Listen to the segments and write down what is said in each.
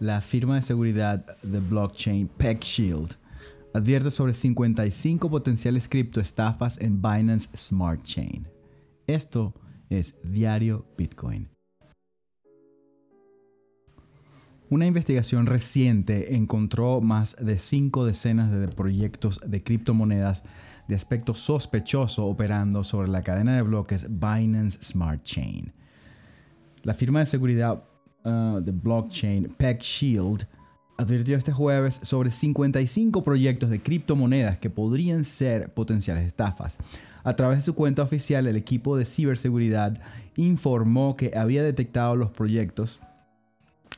la firma de seguridad de blockchain PeckShield advierte sobre 55 potenciales criptoestafas en Binance Smart Chain. Esto es Diario Bitcoin. Una investigación reciente encontró más de cinco decenas de proyectos de criptomonedas de aspecto sospechoso operando sobre la cadena de bloques Binance Smart Chain. La firma de seguridad uh, de blockchain PeckShield advirtió este jueves sobre 55 proyectos de criptomonedas que podrían ser potenciales estafas. A través de su cuenta oficial, el equipo de ciberseguridad informó que había detectado los proyectos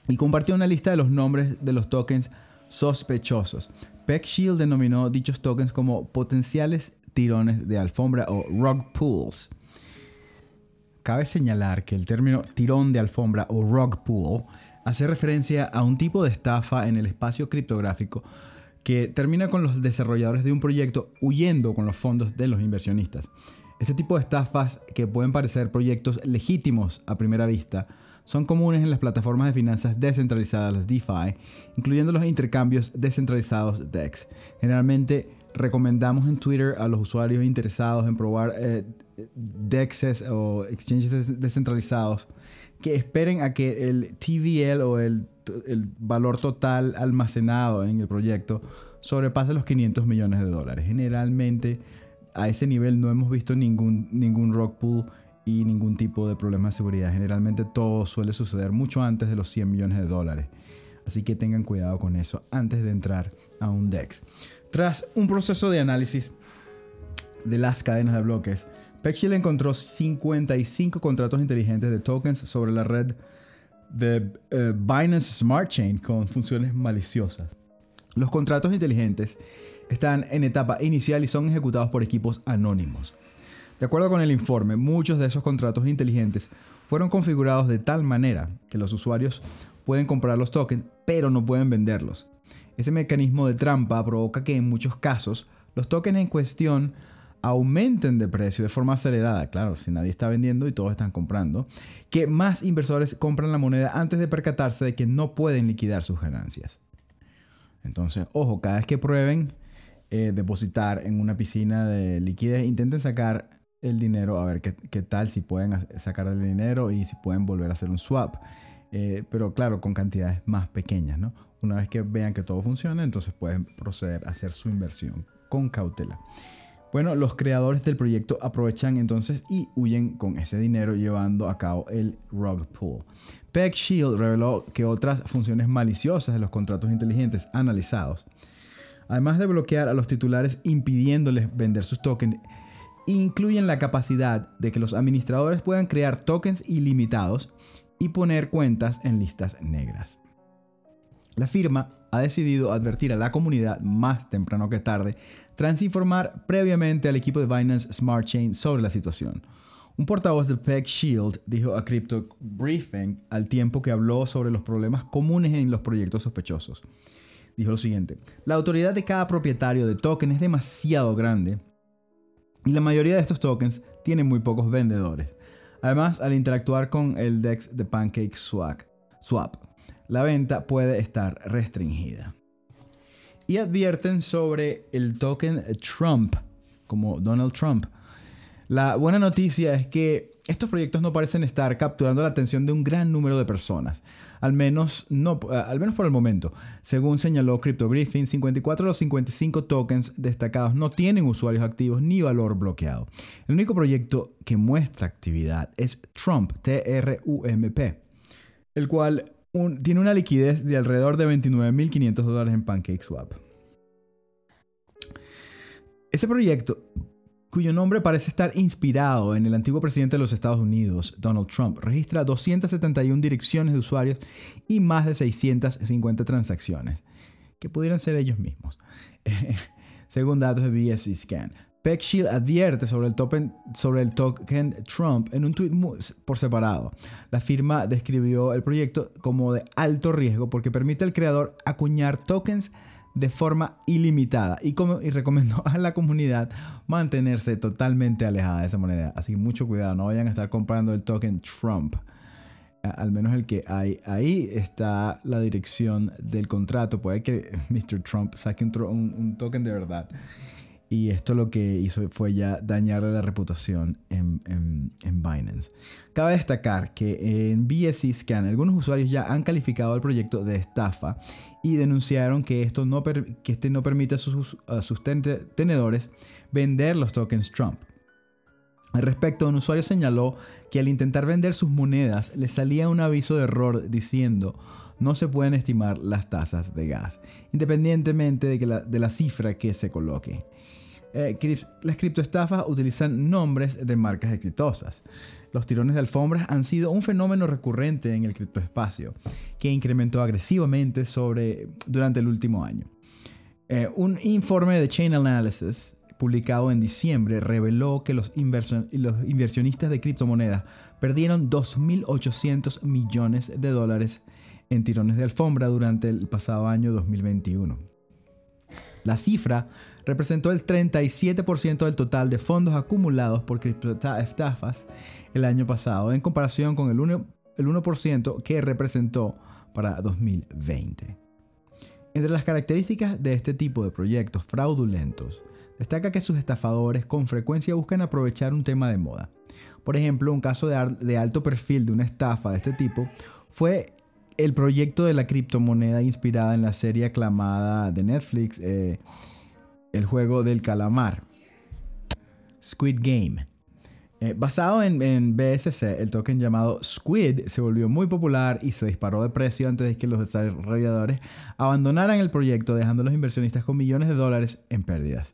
y compartió una lista de los nombres de los tokens sospechosos. PeckShield denominó dichos tokens como potenciales tirones de alfombra o rug pools. Cabe señalar que el término tirón de alfombra o rug pool hace referencia a un tipo de estafa en el espacio criptográfico que termina con los desarrolladores de un proyecto huyendo con los fondos de los inversionistas. Este tipo de estafas, que pueden parecer proyectos legítimos a primera vista, son comunes en las plataformas de finanzas descentralizadas, las DeFi, incluyendo los intercambios descentralizados DEX. Generalmente recomendamos en Twitter a los usuarios interesados en probar eh, DEXs o exchanges descentralizados que esperen a que el TVL o el, el, valor total almacenado en el proyecto sobrepase los 500 millones de dólares. Generalmente a ese nivel no hemos visto ningún, ningún rock pool y ningún tipo de problema de seguridad. Generalmente todo suele suceder mucho antes de los 100 millones de dólares. Así que tengan cuidado con eso antes de entrar a un DEX. Tras un proceso de análisis de las cadenas de bloques, PeckShield encontró 55 contratos inteligentes de tokens sobre la red de eh, Binance Smart Chain con funciones maliciosas. Los contratos inteligentes están en etapa inicial y son ejecutados por equipos anónimos. De acuerdo con el informe, muchos de esos contratos inteligentes fueron configurados de tal manera que los usuarios pueden comprar los tokens, pero no pueden venderlos. Ese mecanismo de trampa provoca que en muchos casos los tokens en cuestión aumenten de precio de forma acelerada, claro, si nadie está vendiendo y todos están comprando, que más inversores compran la moneda antes de percatarse de que no pueden liquidar sus ganancias. Entonces, ojo, cada vez que prueben eh, depositar en una piscina de liquidez, intenten sacar el dinero, a ver qué, tal, si pueden sacar el dinero y si pueden volver a hacer un swap. Eh, pero claro, con cantidades más pequeñas, ¿no? Una vez que vean que todo funciona, entonces pueden proceder a hair su inversión con cautela. Bueno, los creadores del proyecto aprovechan entonces y huyen con ese dinero llevando a cabo el rug pull. Peg Shield reveló que otras funciones maliciosas de los contratos inteligentes analizados, además de bloquear a los titulares impidiéndoles vender sus tokens, incluyen la capacidad de que los administradores puedan crear tokens ilimitados y poner cuentas en listas negras. La firma ha decidido advertir a la comunidad más temprano que tarde tras informar previamente al equipo de Binance Smart Chain sobre la situación. Un portavoz de Peg Shield dijo a Crypto Briefing al tiempo que habló sobre los problemas comunes en los proyectos sospechosos. Dijo lo siguiente, la autoridad de cada propietario de token es demasiado grande y la mayoría de estos tokens tienen muy pocos vendedores. Además, al interactuar con el DEX de Pancake Swap, la venta puede estar restringida. Y advierten sobre el token Trump, como Donald Trump. La buena noticia es que estos proyectos no parecen estar capturando la atención de un gran número de personas, al menos, no, eh, al menos por el momento. Según señaló CryptoGriffin, 54 de los 55 tokens destacados no tienen usuarios activos ni valor bloqueado. El único proyecto que muestra actividad es Trump, T-R-U-M-P, el cual tiene una liquidez de alrededor de 29.500 dólares en PancakeSwap. Ese proyecto cuyo nombre parece estar inspirado en el antiguo presidente de los Estados Unidos, Donald Trump, registra 271 direcciones de usuarios y más de 650 transacciones, que pudieran ser ellos mismos, según datos de BSC Scan. PeckShield advierte sobre el, token, sobre el token Trump en un tweet por separado. La firma describió el proyecto como de alto riesgo porque permite al creador acuñar tokens de forma ilimitada y, como, y a la comunidad mantenerse totalmente alejada de esa moneda. Así que mucho cuidado, no vayan a estar comprando el token Trump. al menos el que hay ahí, está la dirección del contrato. Puede que Mr. Trump saque un, token de verdad. Y esto lo que hizo fue ya dañarle la reputación en, en, Binance. Cabe destacar que en BSC Scan algunos usuarios ya han calificado el proyecto de estafa y denunciaron que, esto no que este no permite a sus, a sus tenedores vender los tokens Trump. Al respecto, un usuario señaló que al intentar vender sus monedas le salía un aviso de error diciendo no se pueden estimar las tasas de gas, independientemente de, la, de la cifra que se coloque. Eh, las criptoestafas utilizan nombres de marcas exitosas. Los tirones de alfombras han sido un fenómeno recurrente en el criptoespacio, que incrementó agresivamente sobre, durante el último año. Eh, un informe de Chain Analysis publicado en diciembre, reveló que los, inversionistas de criptomonedas perdieron 2.800 millones de dólares en tirones de alfombra durante el pasado año 2021. La cifra representó el 37% del total de fondos acumulados por criptoestafas el año pasado, en comparación con el 1%, el 1 que representó para 2020. Entre las características de este tipo de proyectos fraudulentos destaca que sus estafadores con frecuencia buscan aprovechar un tema de moda. Por ejemplo, un caso de, alto perfil de una estafa de este tipo fue el proyecto de la criptomoneda inspirada en la serie aclamada de Netflix, eh, el juego del calamar, Squid Game. Eh, basado en, en, BSC, el token llamado Squid se volvió muy popular y se disparó de precio antes de que los desarrolladores abandonaran el proyecto, dejando a los inversionistas con millones de dólares en pérdidas.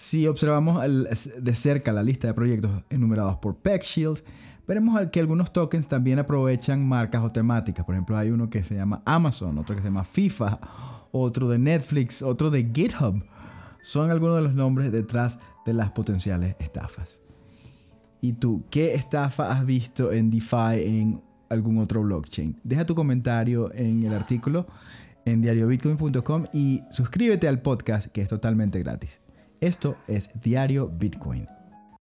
Si observamos de cerca la lista de proyectos enumerados por PeckShield, veremos que algunos tokens también aprovechan marcas o temáticas. Por ejemplo, hay uno que se llama Amazon, otro que se llama FIFA, otro de Netflix, otro de GitHub. Son algunos de los nombres detrás de las potenciales estafas. ¿Y tú, qué estafa has visto en DeFi en algún otro blockchain? Deja tu comentario en el artículo en diariobitcoin.com y suscríbete al podcast que es totalmente gratis. Esto es Diario Bitcoin.